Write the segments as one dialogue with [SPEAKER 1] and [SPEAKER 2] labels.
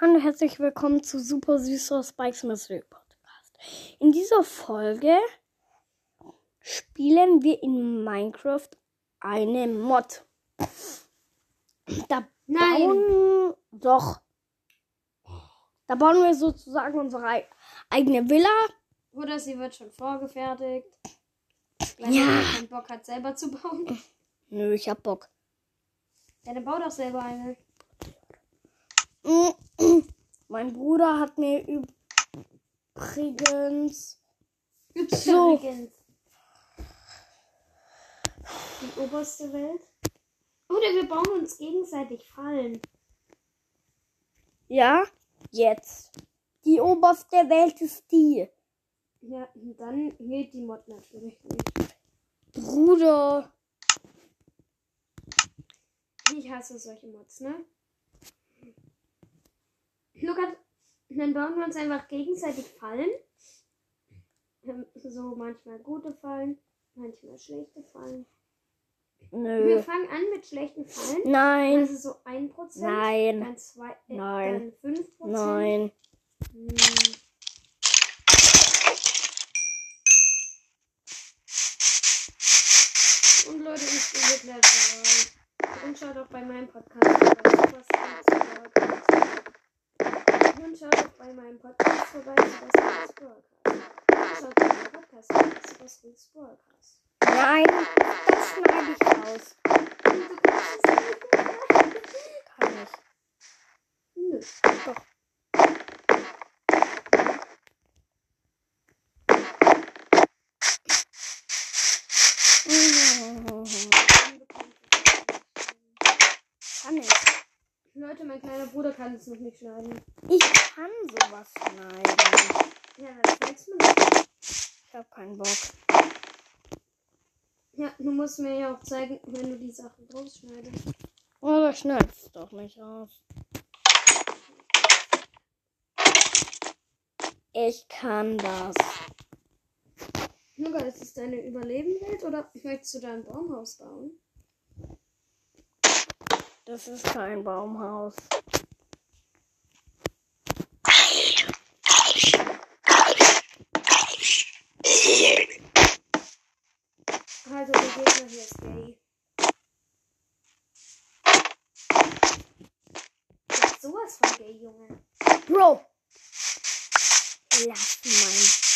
[SPEAKER 1] Hallo, herzlich willkommen zu Super Süßer Spikes Mystery Podcast. In dieser Folge spielen wir in Minecraft eine Mod. Da
[SPEAKER 2] Nein.
[SPEAKER 1] bauen doch. Da bauen wir sozusagen unsere ei- eigene Villa.
[SPEAKER 2] Oder sie wird schon vorgefertigt. Weil
[SPEAKER 1] Ja.
[SPEAKER 2] man keinen Bock hat, selber zu bauen.
[SPEAKER 1] Nö, ich hab Bock.
[SPEAKER 2] Ja, dann bau doch selber eine.
[SPEAKER 1] Mein Bruder hat mir übrigens So.
[SPEAKER 2] Die oberste Welt. Oder wir bauen uns gegenseitig Fallen.
[SPEAKER 1] Ja, jetzt. Die oberste Welt ist die.
[SPEAKER 2] Ja, und dann geht die Mod natürlich nicht.
[SPEAKER 1] Bruder.
[SPEAKER 2] Ich hasse solche Mods, ne? Lukas, dann bauen wir uns einfach gegenseitig Fallen. Ähm, So manchmal gute Fallen, manchmal schlechte Fallen. Wir
[SPEAKER 1] Nö.
[SPEAKER 2] fangen an mit schlechten Fallen.
[SPEAKER 1] Nein.
[SPEAKER 2] Also so 1%.
[SPEAKER 1] Nein.
[SPEAKER 2] Dann, zwei, äh,
[SPEAKER 1] Nein.
[SPEAKER 2] dann 5%.
[SPEAKER 1] Nein.
[SPEAKER 2] Hm. Und Leute, ich spiele gleich mal. Und schaut auch bei meinem Podcast vorbei. Super Squid Podcast. Und schaut bei meinem Podcast vorbei. Squid Podcast. Schaut bei meinem Podcast vorbei. Squid Podcast.
[SPEAKER 1] Nein. Das schneide ich raus. Kann ich.
[SPEAKER 2] Nö.
[SPEAKER 1] Doch. Kann ich.
[SPEAKER 2] Leute, mein kleiner Bruder kann es noch nicht schneiden.
[SPEAKER 1] Ich kann sowas schneiden.
[SPEAKER 2] Ja, dann zeig's mir nicht.
[SPEAKER 1] Ich hab keinen Bock.
[SPEAKER 2] Ja, du musst mir ja auch zeigen, wenn du die Sachen rausschneidest.
[SPEAKER 1] Oh, das schneidest doch nicht raus. Ich kann das.
[SPEAKER 2] Luca, ist es deine Überlebenwelt oder möchtest du da ein Baumhaus bauen?
[SPEAKER 1] Das ist kein Baumhaus.
[SPEAKER 2] Also, der Gegner hier ist gay. Du bist sowas von gay, Junge.
[SPEAKER 1] Bro! Lass mein.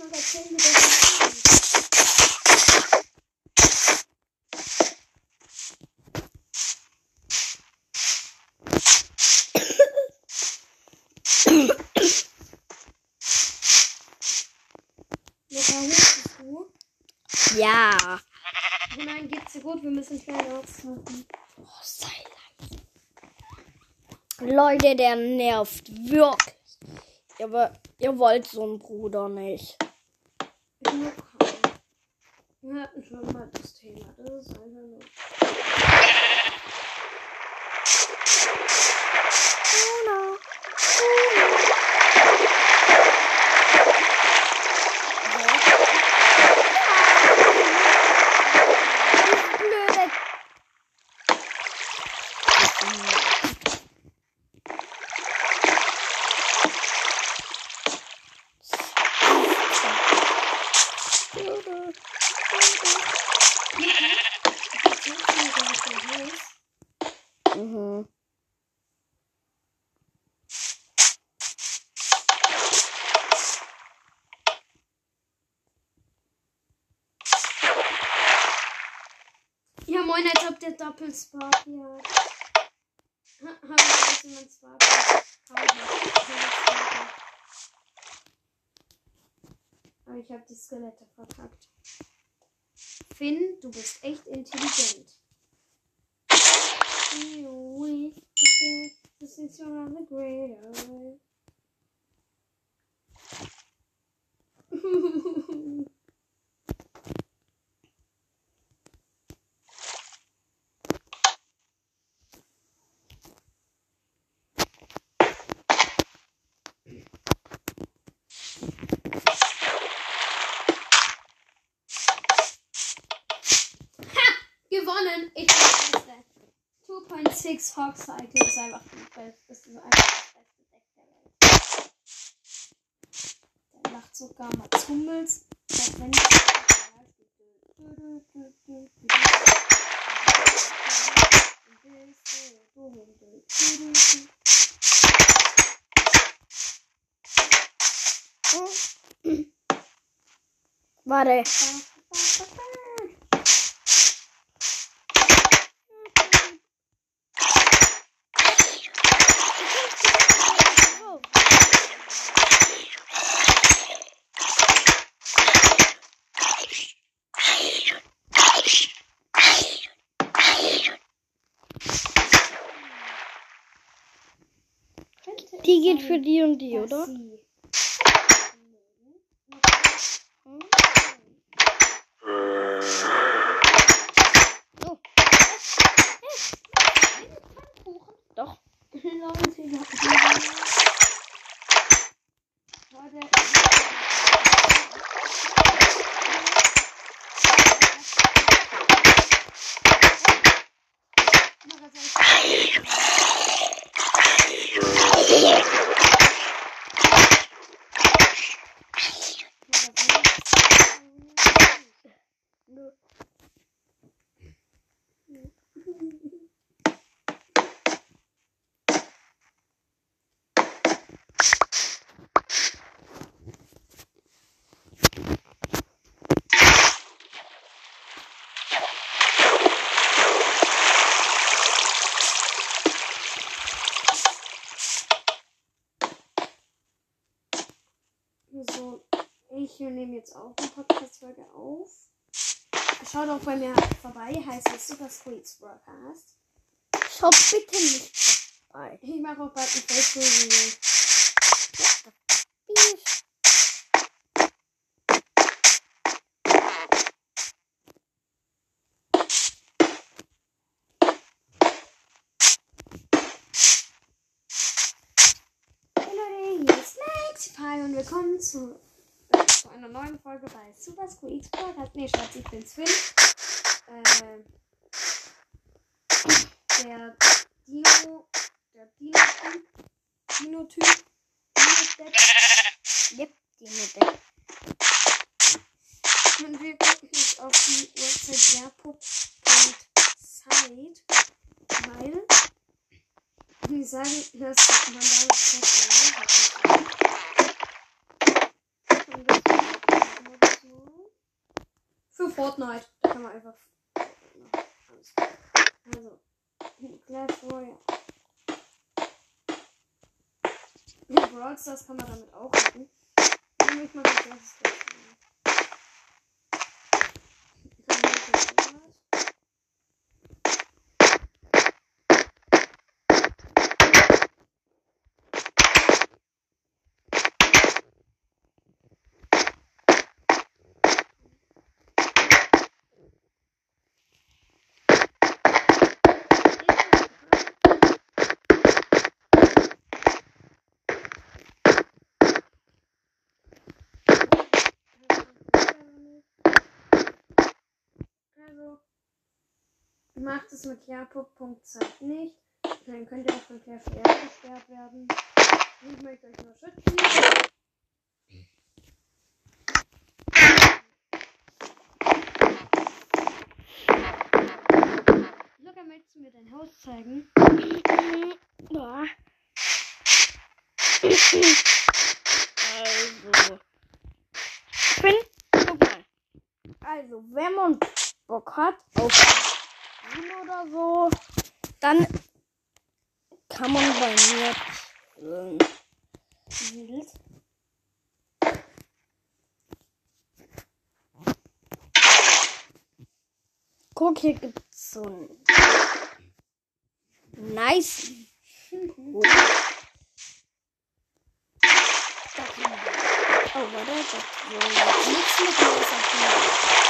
[SPEAKER 2] Luca, erzähl mir das nicht. Luca, hörst du?
[SPEAKER 1] Ja.
[SPEAKER 2] Oh nein, geht's dir gut? Wir müssen schnell aufsuchen.
[SPEAKER 1] Oh, sei leise. Leute, der nervt wirklich. Ihr, ihr wollt so einen Bruder nicht.
[SPEAKER 2] Luca. Wir hatten schon mal das Thema. Das ist einfach nur.
[SPEAKER 1] Bruder. Blöde. Mhm.
[SPEAKER 2] Ja, moin, als hier hat. Ha, hab ich weiß, wie Aber ich habe die Skelette verkackt. Finn, du bist echt intelligent. This is your the great Hawk Cycle ist einfach das ist einfach das beste Deck der Welt. Der macht sogar mal Zummels. Auch wenn ich
[SPEAKER 1] Warte. Die geht für die und die, oder?
[SPEAKER 2] Sie.
[SPEAKER 1] Oh, doch.
[SPEAKER 2] Leute, ja. Leute. So, ich nehme jetzt auch eine Podcast-Folge auf. Schaut auch bei mir vorbei, heißt es Super Squeaks Broadcast.
[SPEAKER 1] Schau bitte nicht vorbei.
[SPEAKER 2] Ich mache auch bald ein Facebook-Video. Hey Leute, hier ist Maxify und willkommen zu, äh, zu einer neuen Folge bei Super Squeaks Podcast. Nee, Schatz, ich bin's Finn. Äh, der Dino, der Dino-Typ, Dino-Typ, Dino-Deck
[SPEAKER 1] Yep, der.
[SPEAKER 2] und wir gucken jetzt auf die Website japo.site, weil die sagen, dass man damit testen Fortnite. Da kann man einfach. Also. Clash Royale. Brawl Stars kann man damit auch machen. Dann ich mal das erste spielen. Kann man das jetzt Also, macht es mit japo.zeit nicht. Dann könnt ihr auch von KFR gesperrt werden. Ich möchte euch nur schützen. Luca, möchtest du mir dein Haus zeigen?
[SPEAKER 1] Ja. Also. Finn, guck mal. Also, wenn man Bock hat auf Spiel oder so, dann kann man bei mir ähm. Guck, hier gibt's so ein nice. Oh. Warte, das so nichts mit Wasser.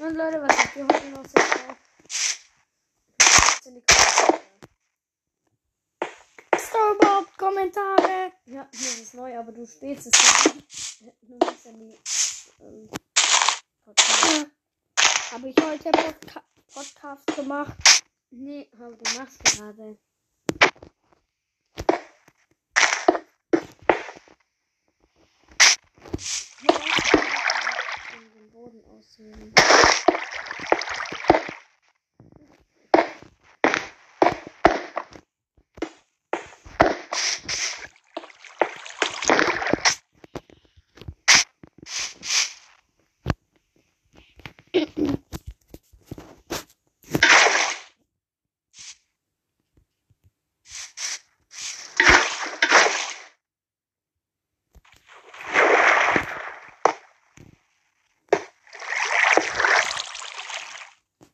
[SPEAKER 2] Und Leute, was habt ihr heute noch so die Kommentare.
[SPEAKER 1] Ist da überhaupt Kommentare?
[SPEAKER 2] Ja, das ist neu, aber du spielst es ja. Du musst ja nie. Ähm, Podcast.
[SPEAKER 1] Habe ich heute Podca Podcast gemacht?
[SPEAKER 2] Nee, aber du machst gerade. Um den Boden auszuheben.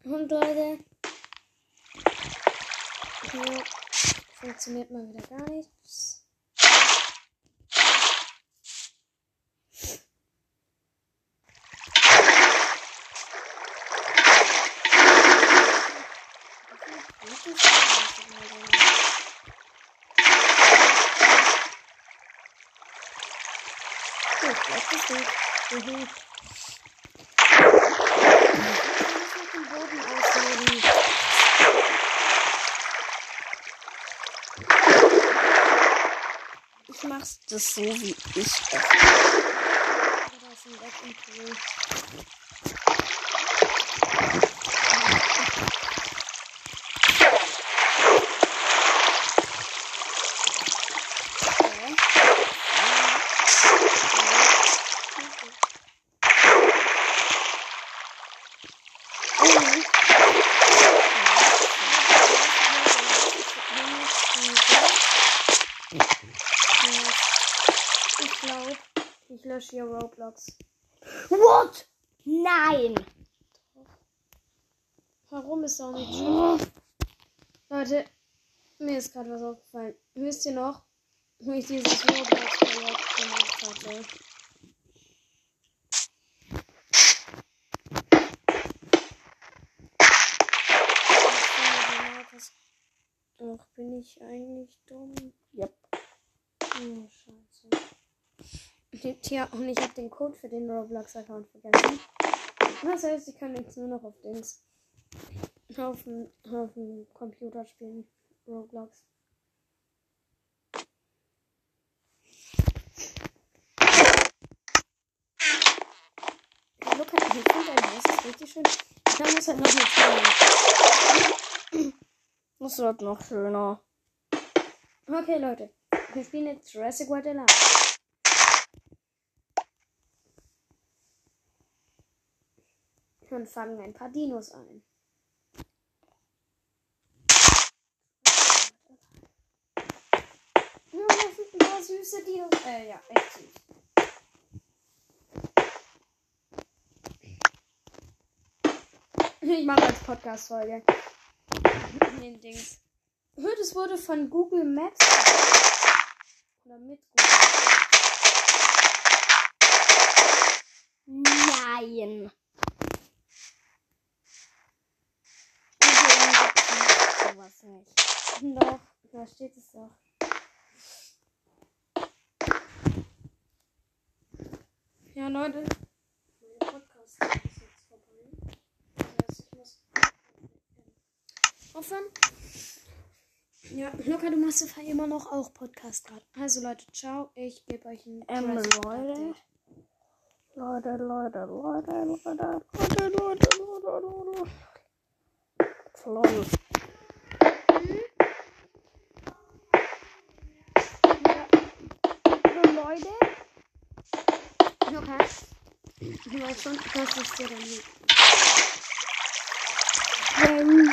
[SPEAKER 2] Und Leute. Hier funktioniert mal wieder gar nichts. Gut, jetzt ist gut. Mhm. Ich muss den Boden ausheben.
[SPEAKER 1] Mach's das so, wie ich es.
[SPEAKER 2] Da ist ein Bett im Pool. Ich glaube, ich lösche hier Roblox.
[SPEAKER 1] What? Nein!
[SPEAKER 2] Warum ist auch nicht schlimm? Leute, mir ist gerade was aufgefallen. Wisst ihr noch, wo ich dieses Roblox-Projekt gemacht hatte? Doch, bin ich eigentlich dumm?
[SPEAKER 1] Yep.
[SPEAKER 2] Oh, scheiße. Tja, und ich habe den Code für den Roblox-Account vergessen. Das heißt, ich kann jetzt nur noch auf Dings. Auf dem, Computer spielen. Roblox. Ja, Look, ich finde dein Haus ist richtig schön. Da muss halt noch eine Tür.
[SPEAKER 1] Das wird noch schöner.
[SPEAKER 2] Okay, Leute. Wir spielen jetzt Jurassic World Alive. Und fangen ein paar Dinos ein. Ja, das sind ein paar Dinos. Äh, ja, echt süß. Ich mache als Podcast-Folge. Den Dings. Hör, das wurde von Google Maps. Oder mit Google Maps.
[SPEAKER 1] Nein. Sowas nicht.
[SPEAKER 2] Doch, da steht es doch. Ja, Leute. Mein Podcast ist jetzt vorbei. Das heißt, ich muss aufhören. Ja, Luca, du machst ja immer noch auch Podcast gerade. Also Leute, ciao. Ich gebe euch ein
[SPEAKER 1] Ähm,
[SPEAKER 2] Jurassic
[SPEAKER 1] Leute.
[SPEAKER 2] Update.
[SPEAKER 1] Leute, Leute, Leute, Leute, Leute, Leute, Leute, Leute. Lol.
[SPEAKER 2] Ja. Leute. Luca. Du weißt schon, das ist dann lieb.
[SPEAKER 1] Wenn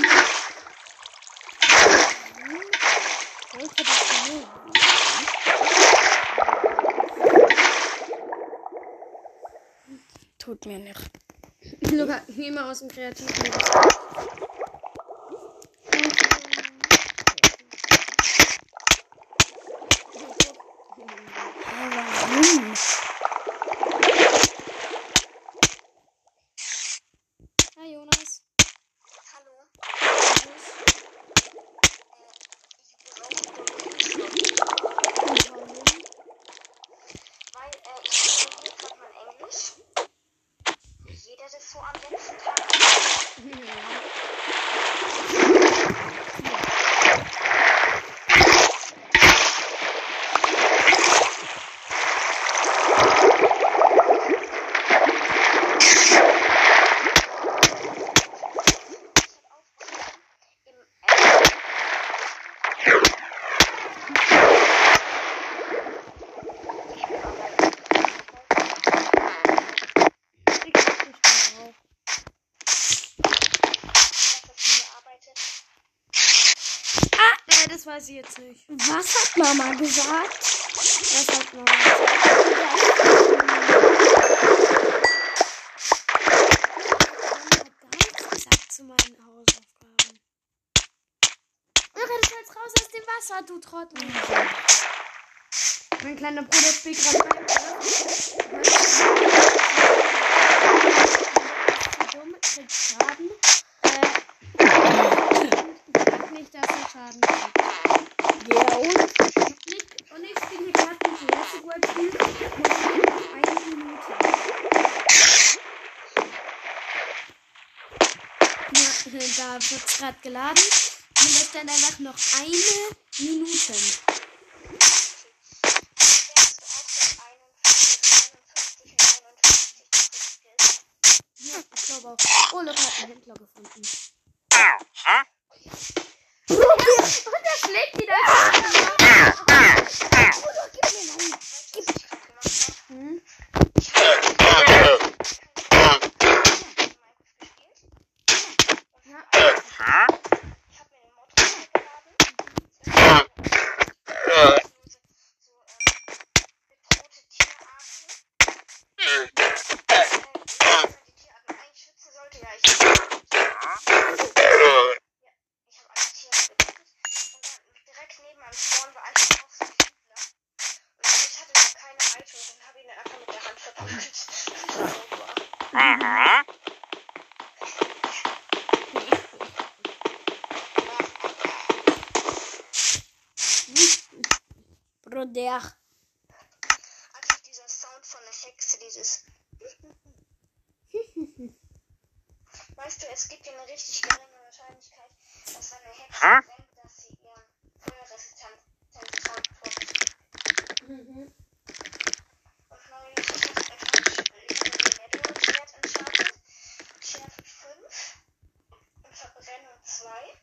[SPEAKER 2] Welche das denn
[SPEAKER 1] tut mir nicht.
[SPEAKER 2] Luca, geh mal aus dem Kreativmodus. Nee, das weiß ich jetzt nicht.
[SPEAKER 1] was hat Mama gesagt?
[SPEAKER 2] Was hat gesagt? Mama nichts gesagt zu meinen Hausaufgaben. Irre, du sollst raus aus dem Wasser, du Trottel. Mein kleiner Bruder spielt gerade Minecraft. Dumm, kriegt Schaden. Nicht, dass er Schaden kriegt.
[SPEAKER 1] Ja, und?
[SPEAKER 2] Nicht, und ich spiele hier gerade ein Jurassic World Spiel. Noch eine Minute. Ja, da wird es gerade geladen. Und das dann einfach noch eine Minute. Ja, ich glaube auch. Oh, Luca hat einen Händler gefunden. Und er schlägt wieder. Hm? Ja.
[SPEAKER 1] Bruder.
[SPEAKER 3] Also dieser Sound von der Hexe, dieses. Weißt du, es gibt ja eine richtig geringe Wahrscheinlichkeit, dass eine Hexe denkt, dass sie ihren Feuerresistenz vorhat.
[SPEAKER 2] Mhm.
[SPEAKER 3] Und neulich einfach ich habe den Network-Wert entscheidet. Schärfe 5 und Verbrennung 2.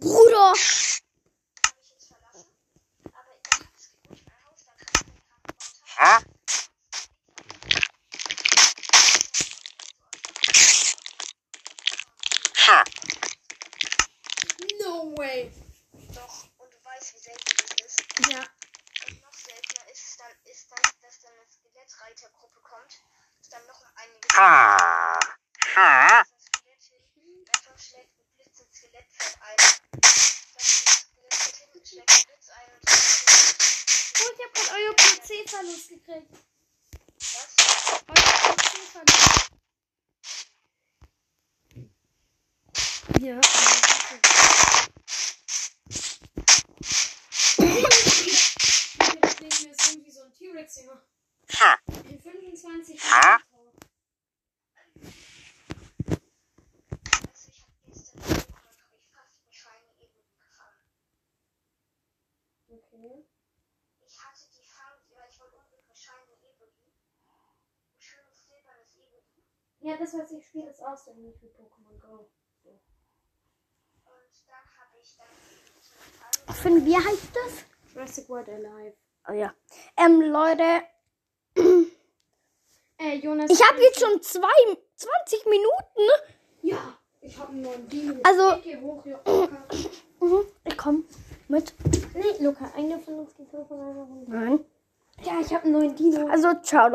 [SPEAKER 1] Bruder.
[SPEAKER 3] habe ich jetzt verlassen. Aber ich habe es gut, mein Haus da drin gebaut habe.
[SPEAKER 2] No way.
[SPEAKER 3] Doch, und du weißt, wie selten das ist.
[SPEAKER 2] Ja.
[SPEAKER 3] Und noch seltener ist es dann, ist dann, dass dann eine Skelettreitergruppe kommt, ist dann noch einige. Das Skelett hin, einfach schlägt ein Blitz ins Skelettfeld ein. Das Skelett hin, schlägt einen Blitz ein und
[SPEAKER 2] Oh, ich habe gerade euer PC-Verlust gekriegt.
[SPEAKER 3] was?
[SPEAKER 2] Euer PC-Verlust. Ja. Das Leben ist irgendwie so ein T-Rex, Junge. In 25 Jahren.
[SPEAKER 3] Also ich habe gestern habe ich fast eine Schweine eben gefangen.
[SPEAKER 2] Okay.
[SPEAKER 3] Ich hatte die Fang, weil ich wollte unbedingt eine Shiny Eboli. Ein schönes silbernes Eboli.
[SPEAKER 2] Ja, das, was ich spiele, ist aus dem nicht mit Pokémon Go.
[SPEAKER 3] Und dann habe ich dann so ein
[SPEAKER 1] Finn, wie heißt das?
[SPEAKER 2] Jurassic World Alive.
[SPEAKER 1] Oh ja. Ähm, Leute,
[SPEAKER 2] Äh, Jonas.
[SPEAKER 1] ich habe jetzt schon zwei, 20 Minuten.
[SPEAKER 2] Ja, ich habe einen neuen Dino.
[SPEAKER 1] Also-
[SPEAKER 2] Ich geh hoch, ja.
[SPEAKER 1] Mhm, ich komme mit.
[SPEAKER 2] Nee, Luca, einer von uns geht hoch und einer runter.
[SPEAKER 1] Nein.
[SPEAKER 2] Ja, ich habe einen neuen Dino.
[SPEAKER 1] Also, ciao.